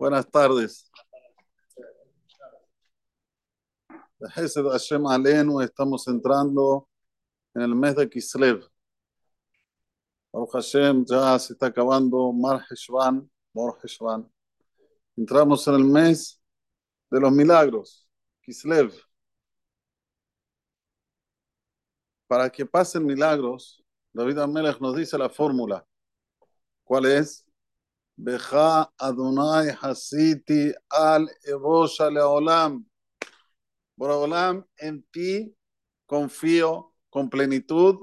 Buenas tardes. Hashem estamos entrando en el mes de Kislev. Baruch Hashem, ya se está acabando Mar Heshvan, Mor Heshvan. Entramos en el mes de los milagros, Kislev. Para que pasen milagros, David Amelech nos dice la fórmula. ¿Cuál es? Beja Adonai Hasiti al Evosha Leolam. Boraholam, en ti confío con plenitud.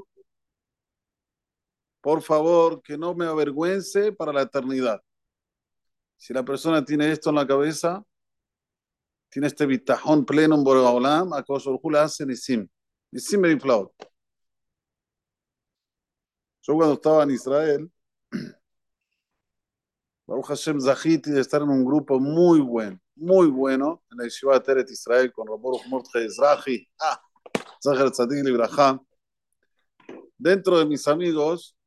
Por favor, que no me avergüence para la eternidad. Si la persona tiene esto en la cabeza, tiene este bitajón pleno en Boraholam, a le hace Nisim. Nisim. Yo cuando estaba en Israel, Baruch Hashem Zahiti de estar en un grupo muy bueno, muy bueno, en la Yeshiva Teret Israel con Rabor Mordechai Ezrahi, ah, Zahar Tzadik Libraja. Dentro de mis amigos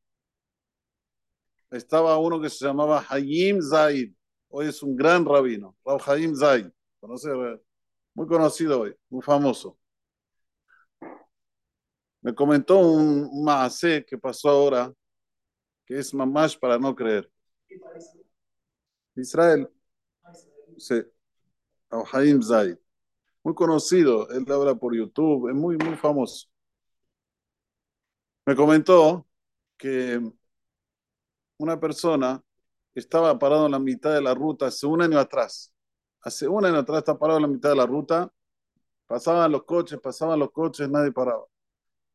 estaba uno que se llamaba Hayim Zaid, hoy es un gran rabino, Rab Hayim Zaid, muy conocido hoy, muy famoso. Me comentó un maase que pasó ahora, que es mamash para no creer. Israel. Sí. Haim Zaid. Muy conocido, él habla por YouTube, es muy, muy famoso. Me comentó que una persona estaba parado en la mitad de la ruta hace un año atrás. Hace un año atrás está parado en la mitad de la ruta. Pasaban los coches, pasaban los coches, nadie paraba.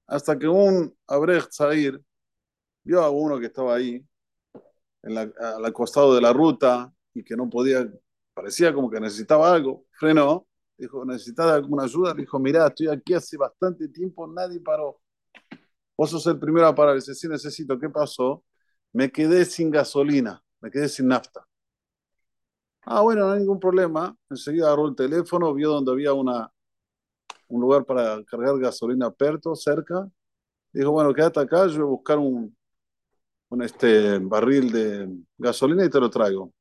Hasta que un Abrej Zair vio a uno que estaba ahí, en la, al costado de la ruta, y que no podía, parecía como que necesitaba algo, frenó, dijo, ¿necesitas alguna ayuda? Dijo, mira, estoy aquí hace bastante tiempo, nadie paró. Vos sos el primero a parar. Dice, sí, necesito. ¿Qué pasó? Me quedé sin gasolina, me quedé sin nafta. Ah, bueno, no hay ningún problema. Enseguida agarró el teléfono, vio donde había una, un lugar para cargar gasolina perto, cerca. Dijo, bueno, quédate acá, yo voy a buscar un, un este, barril de gasolina y te lo traigo.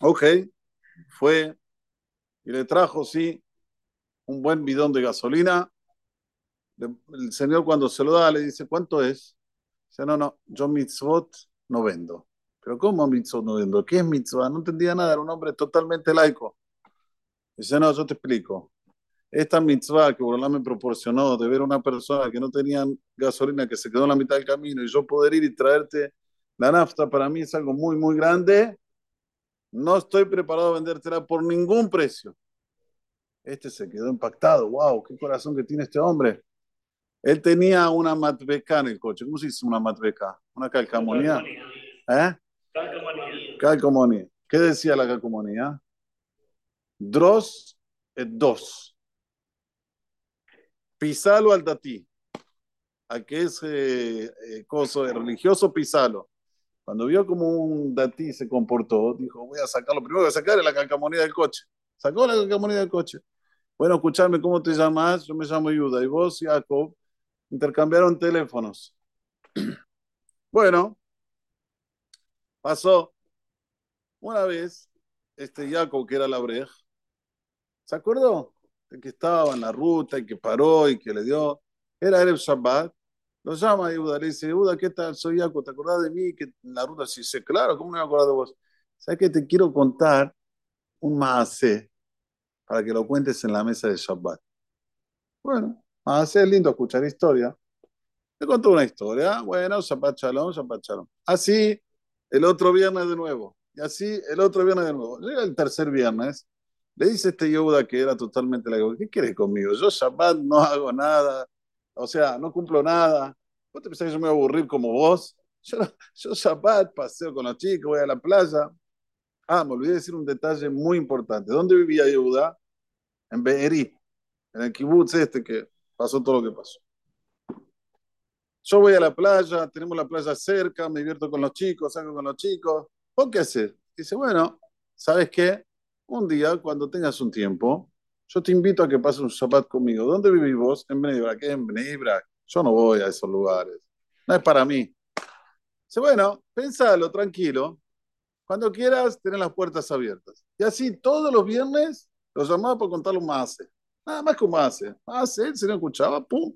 Ok, fue y le trajo, sí, un buen bidón de gasolina. El señor cuando se lo da le dice, ¿cuánto es? Dice, no, no, yo mitzvot no vendo. Pero ¿cómo mitzvot no vendo? ¿Qué es mitzvot? No entendía nada, era un hombre totalmente laico. Dice, no, yo te explico. Esta mitzvah que Borolá me proporcionó de ver a una persona que no tenía gasolina, que se quedó en la mitad del camino y yo poder ir y traerte la nafta, para mí es algo muy, muy grande no estoy preparado a vendértela por ningún precio. Este se quedó impactado. ¡Wow! ¡Qué corazón que tiene este hombre! Él tenía una matbeca en el coche. ¿Cómo se dice una matbeca? ¿Una calcamonía? ¿Eh? Calcomanía. ¿Qué decía la calcomanía? Dros et dos. Pisalo al dati. A que es eh, eh, coso religioso, pisalo. Cuando vio como un datí se comportó, dijo, voy a sacarlo, primero voy a sacar la calcamonía del coche. Sacó la calcamonía del coche. Bueno, escuchame, ¿cómo te llamas? Yo me llamo Yuda. Y vos, Jacob, intercambiaron teléfonos. Bueno, pasó. Una vez, este Jacob, que era la breja, ¿se acordó? De que estaba en la ruta y que paró y que le dio. Era el Shabbat lo llama Yehuda, le dice, Yehuda, ¿qué tal? Soy Jaco, ¿te acordás de mí? Que en la ruta sí dice, claro, ¿cómo no me acuerdo de vos? ¿Sabes qué? Te quiero contar un maase para que lo cuentes en la mesa de Shabbat. Bueno, maase es lindo escuchar historia. Te contó una historia, bueno, Shabbat Shalom, Shabbat Shalom. Así, el otro viernes de nuevo. Y así, el otro viernes de nuevo. Llega el tercer viernes, le dice este Yehuda que era totalmente la ¿qué quieres conmigo? Yo Shabbat no hago nada, o sea, no cumplo nada. ¿Vos te pensás que yo me voy a aburrir como vos? Yo, Shabbat paseo con los chicos, voy a la playa. Ah, me olvidé de decir un detalle muy importante. ¿Dónde vivía Yehuda? En Be'eri, en el kibutz este que pasó todo lo que pasó. Yo voy a la playa, tenemos la playa cerca, me divierto con los chicos, salgo con los chicos. ¿Vos qué haces? Dice, bueno, ¿sabes qué? Un día, cuando tengas un tiempo, yo te invito a que pases un Shabbat conmigo. ¿Dónde vivís vos? En Bnei ¿Qué en Bnei Yo no voy a esos lugares. No es para mí. Dice, bueno, pensalo, tranquilo. Cuando quieras, tener las puertas abiertas. Y así todos los viernes los llamaba para contarle un más. Nada más que un más. Más, él se no escuchaba, pum,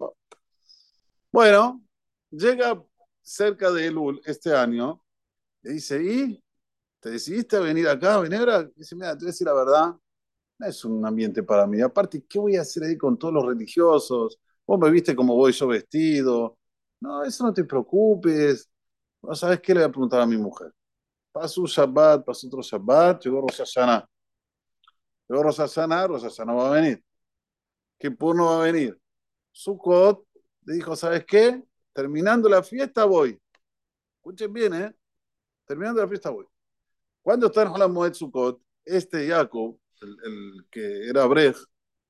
Bueno, llega cerca de Elul este año, le dice, ¿y? ¿Te decidiste a venir acá, Venebra? Dice, mira, te voy a decir la verdad, no es un ambiente para mí. Aparte, ¿qué voy a hacer ahí con todos los religiosos? Vos me viste cómo voy yo vestido. No, eso no te preocupes. ¿No sabes qué le voy a preguntar a mi mujer? Pasó un Shabbat, pasó otro Shabbat, llegó Rosh Hashanah. Llegó Rosh Hashanah va a venir. Kippur no va a venir. Sukkot le dijo, ¿sabes qué? Terminando la fiesta voy. Escuchen bien, ¿eh? Terminando la fiesta voy. Cuando está en Holam Sukkot, este Jacob, el, que era Brej,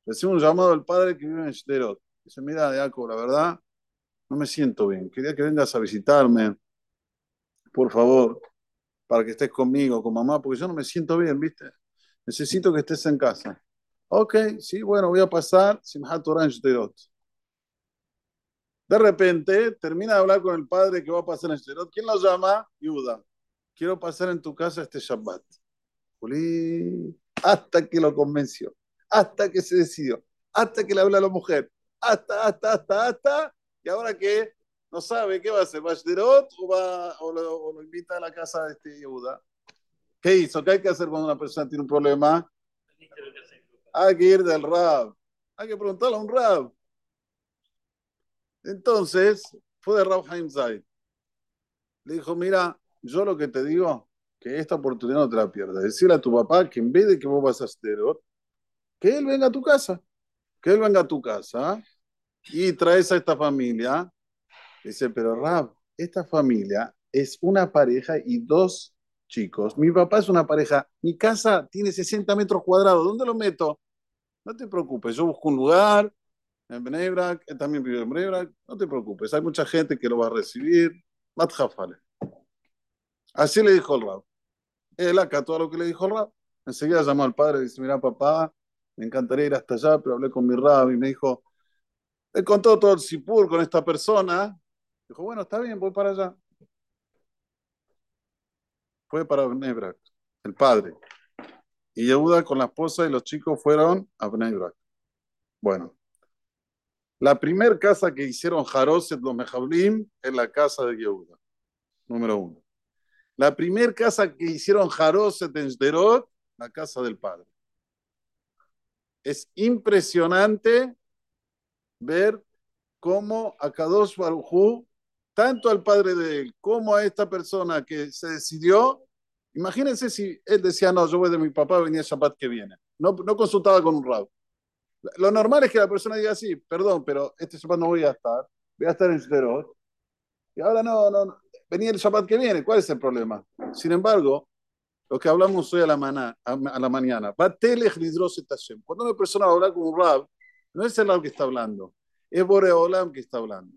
recibe un llamado del padre que vive en Shderot. Dice, mira, Jacob, la verdad, no me siento bien. Quería que vengas a visitarme, por favor, para que estés conmigo, con mamá, porque yo no me siento bien, ¿viste? Necesito que estés en casa. Ok, sí, bueno, voy a pasar Simhat Torah en Shderot. De repente, termina de hablar con el padre que va a pasar en Shderot. ¿Quién lo llama? Yuda. Quiero pasar en tu casa este Shabbat. Juli, hasta que lo convenció, hasta que se decidió, hasta que le habla a la mujer, hasta, hasta, hasta, hasta, y ahora que no sabe qué va a hacer, ¿va a Shderot o, va, o, lo, invita a la casa de este Yehuda? ¿Qué hizo? ¿Qué hay que hacer cuando una persona tiene un problema? Hay que ir del Rab. Hay que preguntarle a un Rab. Entonces, fue de Rab Haim Le dijo, mira, yo lo que te digo, que esta oportunidad no te la pierdas. Decirle a tu papá que en vez de que vos vas a Shderot, que él venga a tu casa. Que él venga a tu casa y traes a esta familia Dice, pero Rab, esta familia es una pareja y dos chicos. Mi papá es una pareja. Mi casa tiene 60 metros cuadrados. ¿Dónde lo meto? No te preocupes, yo busco un lugar en Bnebrak, él también vive en Bnebrak. No te preocupes, hay mucha gente que lo va a recibir. Matjafale. Así le dijo el Rab. Él acató a lo que le dijo el Rab. Enseguida llamó al padre y dice, mira papá, me encantaría ir hasta allá, pero hablé con mi Rab y me dijo, he contó todo el Sipur con esta persona Dijo, bueno, está bien, voy para allá. Fue para Bnebrak, el padre. Y Yehuda con la esposa y los chicos fueron a Bnebrak. Bueno, la primera casa que hicieron Jaroset los Mejablim es la casa de Yehuda, número uno. La primera casa que hicieron Jaroset en Sderot, la casa del padre. Es impresionante ver cómo Akadosh Barujú tanto al padre de él como a esta persona que se decidió, imagínense si él decía, no, yo voy de mi papá, venía el Shabbat que viene. No, no consultaba con un rab. Lo normal es que la persona diga, sí, perdón, pero este Shabbat no voy a estar, voy a estar en Shderot. Y ahora no, no, venía el Shabbat que viene, ¿cuál es el problema? Sin embargo, lo que hablamos hoy a la, mañana, a la mañana, cuando una persona va a hablar con un rab, no es el rab que está hablando, es Boreolam que está hablando.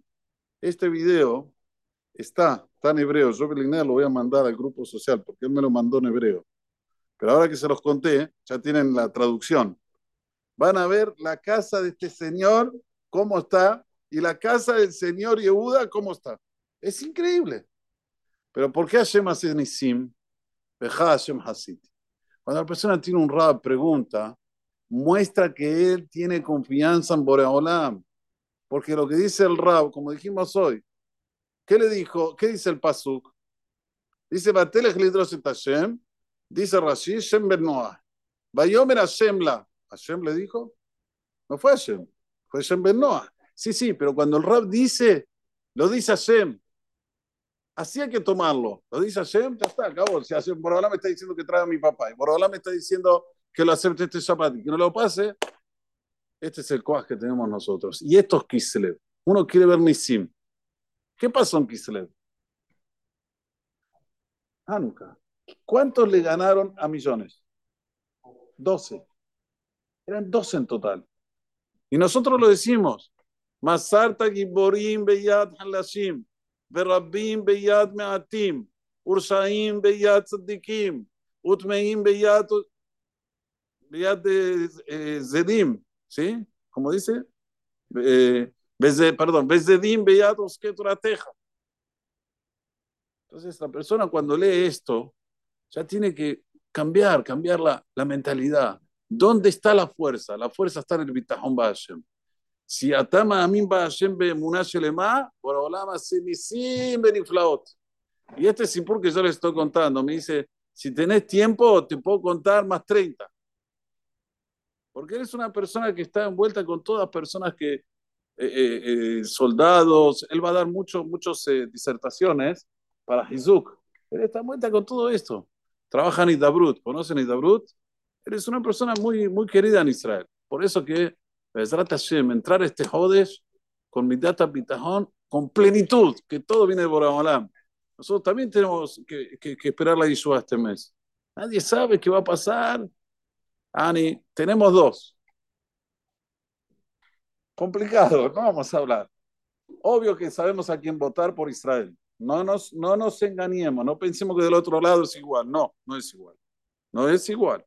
Este video está, en hebreo. Yo lo voy a mandar al grupo social porque él me lo mandó en hebreo. Pero ahora que se los conté, ya tienen la traducción. Van a ver la casa de este señor, cómo está, y la casa del señor Yehuda, cómo está. Es increíble. Pero ¿por qué Hashem hace Nisim? Hashem Hasid. Cuando la persona tiene un rab, pregunta, muestra que él tiene confianza en Boreolam. Porque lo que dice el Rab, como dijimos hoy, ¿qué le dijo? ¿Qué dice el Pasuk? Dice, Batelech lidros Hashem, dice Rashi, Shem ben Noah. Vayomer Hashem la. ¿Hashem le dijo? No fue Hashem, fue Shem ben Noah. Sí, sí, pero cuando el Rab dice, lo dice Hashem. Así hay que tomarlo. Lo dice Hashem, ya está, acabó. Si Hashem, Borobalá me está diciendo que traiga a mi papá, y Borobalá me está diciendo que lo acepte este Shabbat y que no lo pase, este es el coaj que tenemos nosotros. Y esto es Kislev. Uno quiere ver Nisim. ¿Qué pasó en Kislev? Hanukkah. ¿Cuántos le ganaron a millones? Doce. Eran doce en total. Y nosotros lo decimos. Masarta giborim beyad halashim. Beyad meatim. Ursaim beyad tzadikim. Utmeim beyad beyad eh, zedim. ¿sí? Como dice, eh, perdón, Bezedim Beyados que Entonces la persona cuando lee esto, Ya tiene que cambiar, cambiar la, mentalidad. ¿Dónde está la fuerza? La fuerza está en el Bitahon Hashem. Si atama amin Hashem be lema, por olama semisim beniflaot. Y este es que yo le estoy contando. Me dice, si tenés tiempo, te puedo contar más 30. Porque eres una persona que está envuelta con todas personas que, eh, eh, eh, soldados, él va a dar muchas muchos, disertaciones para Hizuk. Él está envuelta con todo esto. Trabaja en Idabrut. ¿Conocen Idabrut? Eres una persona muy, muy querida en Israel. Por eso que, entrar a este Jodesh con mi data bitajón, con plenitud, que todo viene de Boraholam. Nosotros también tenemos que, que, esperar la Yeshua este mes. Nadie sabe qué va a pasar. Ani, tenemos dos. Complicado, no vamos a hablar. Obvio que sabemos a quién votar por Israel. No nos, no nos engañemos, no pensemos que del otro lado es igual. No, no es igual. No es igual.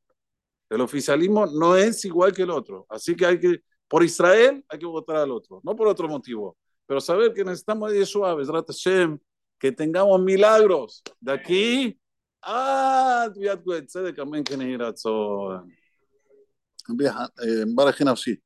El oficialismo no es igual que el otro. Así que hay que, por Israel hay que votar al otro, no por otro motivo. Pero saber que necesitamos de Yeshua, Bezrat Hashem, que tengamos milagros de aquí a Tviat Amén, que Nehiratzon. Eh, Barajen Afsit.